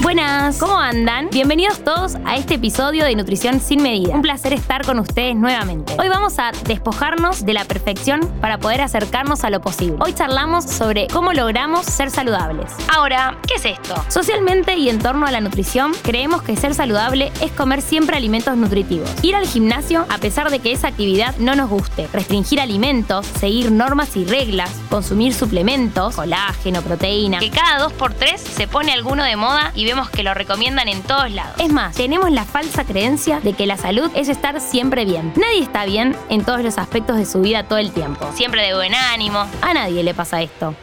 Buenas, ¿cómo andan? Bienvenidos todos a este episodio de Nutrición sin medida. Un placer estar con ustedes nuevamente. Hoy vamos a despojarnos de la perfección para poder acercarnos a lo posible. Hoy charlamos sobre cómo logramos ser saludables. Ahora, ¿qué es esto? Socialmente y en torno a la nutrición, creemos que ser saludable es comer siempre alimentos nutritivos. Ir al gimnasio a pesar de que esa actividad no nos guste. Restringir alimentos, seguir normas y reglas, consumir suplementos, colágeno, proteína, que cada 2x3 se pone alguno de moda y vemos que lo recomiendan en todos lados. Es más, tenemos la falsa creencia de que la salud es estar siempre bien. Nadie está bien en todos los aspectos de su vida todo el tiempo. Siempre de buen ánimo. A nadie le pasa esto.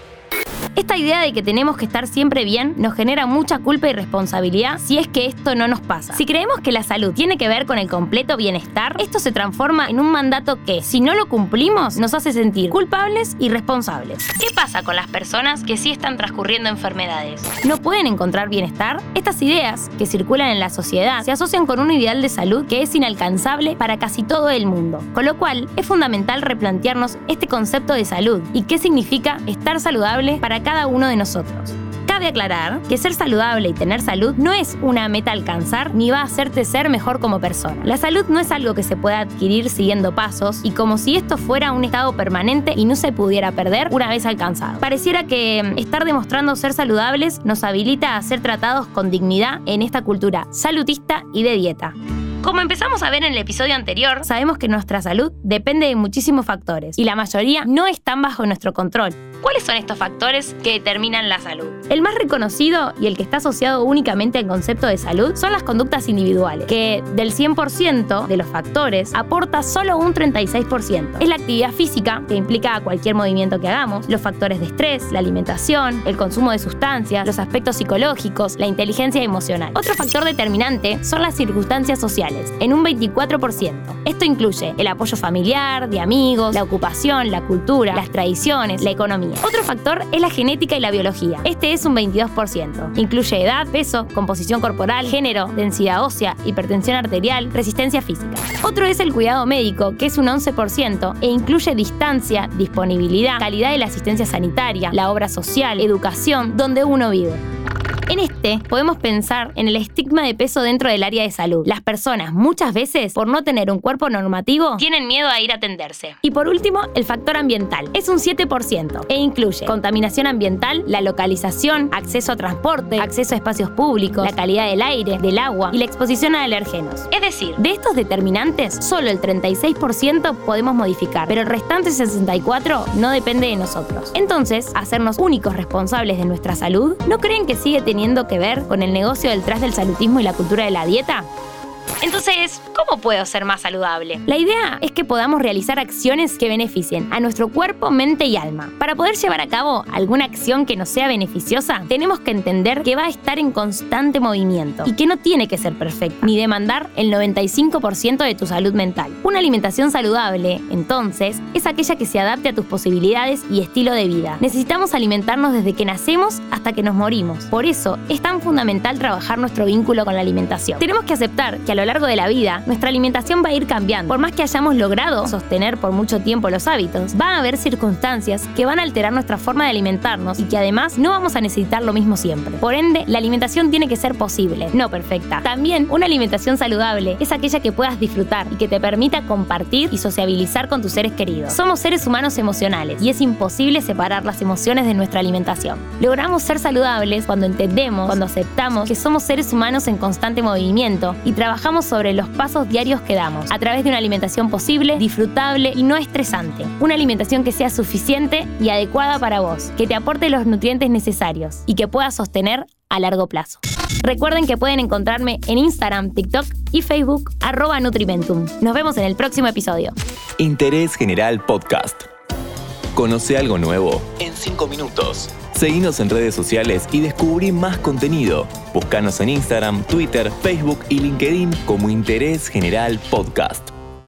Esta idea de que tenemos que estar siempre bien nos genera mucha culpa y responsabilidad si es que esto no nos pasa. Si creemos que la salud tiene que ver con el completo bienestar, esto se transforma en un mandato que, si no lo cumplimos, nos hace sentir culpables y responsables. ¿Qué pasa con las personas que sí están transcurriendo enfermedades? ¿No pueden encontrar bienestar? Estas ideas que circulan en la sociedad se asocian con un ideal de salud que es inalcanzable para casi todo el mundo, con lo cual es fundamental replantearnos este concepto de salud y qué significa estar saludable para cada uno de nosotros. Cabe aclarar que ser saludable y tener salud no es una meta alcanzar ni va a hacerte ser mejor como persona. La salud no es algo que se pueda adquirir siguiendo pasos y como si esto fuera un estado permanente y no se pudiera perder una vez alcanzado. Pareciera que mm, estar demostrando ser saludables nos habilita a ser tratados con dignidad en esta cultura salutista y de dieta. Como empezamos a ver en el episodio anterior, sabemos que nuestra salud depende de muchísimos factores y la mayoría no están bajo nuestro control. ¿Cuáles son estos factores que determinan la salud? El más reconocido y el que está asociado únicamente al concepto de salud son las conductas individuales, que del 100% de los factores aporta solo un 36%. Es la actividad física, que implica cualquier movimiento que hagamos, los factores de estrés, la alimentación, el consumo de sustancias, los aspectos psicológicos, la inteligencia emocional. Otro factor determinante son las circunstancias sociales, en un 24%. Esto incluye el apoyo familiar, de amigos, la ocupación, la cultura, las tradiciones, la economía. Otro factor es la genética y la biología. Este es un 22%. Incluye edad, peso, composición corporal, género, densidad ósea, hipertensión arterial, resistencia física. Otro es el cuidado médico, que es un 11% e incluye distancia, disponibilidad, calidad de la asistencia sanitaria, la obra social, educación, donde uno vive. En este podemos pensar en el estigma de peso dentro del área de salud. Las personas muchas veces, por no tener un cuerpo normativo, tienen miedo a ir a atenderse. Y por último, el factor ambiental. Es un 7% e incluye contaminación ambiental, la localización, acceso a transporte, acceso a espacios públicos, la calidad del aire, del agua y la exposición a alergenos. Es decir, de estos determinantes, solo el 36% podemos modificar, pero el restante 64% no depende de nosotros. Entonces, hacernos únicos responsables de nuestra salud, ¿no creen que sigue teniendo teniendo que ver con el negocio detrás del salutismo y la cultura de la dieta? Entonces, ¿cómo puedo ser más saludable? La idea es que podamos realizar acciones que beneficien a nuestro cuerpo, mente y alma. Para poder llevar a cabo alguna acción que nos sea beneficiosa, tenemos que entender que va a estar en constante movimiento y que no tiene que ser perfecta, ni demandar el 95% de tu salud mental. Una alimentación saludable, entonces, es aquella que se adapte a tus posibilidades y estilo de vida. Necesitamos alimentarnos desde que nacemos hasta que nos morimos. Por eso, es tan fundamental trabajar nuestro vínculo con la alimentación. Tenemos que aceptar que a lo largo de la vida, nuestra alimentación va a ir cambiando. Por más que hayamos logrado sostener por mucho tiempo los hábitos, va a haber circunstancias que van a alterar nuestra forma de alimentarnos y que además no vamos a necesitar lo mismo siempre. Por ende, la alimentación tiene que ser posible, no perfecta. También una alimentación saludable es aquella que puedas disfrutar y que te permita compartir y sociabilizar con tus seres queridos. Somos seres humanos emocionales y es imposible separar las emociones de nuestra alimentación. Logramos ser saludables cuando entendemos, cuando aceptamos que somos seres humanos en constante movimiento y trabajamos sobre los pasos diarios que damos, a través de una alimentación posible, disfrutable y no estresante. Una alimentación que sea suficiente y adecuada para vos, que te aporte los nutrientes necesarios y que puedas sostener a largo plazo. Recuerden que pueden encontrarme en Instagram, TikTok y Facebook, arroba Nutrimentum. Nos vemos en el próximo episodio. Interés General Podcast. Conoce algo nuevo en 5 minutos. Seguinos en redes sociales y descubrí más contenido. Búscanos en Instagram, Twitter, Facebook y LinkedIn como Interés General Podcast.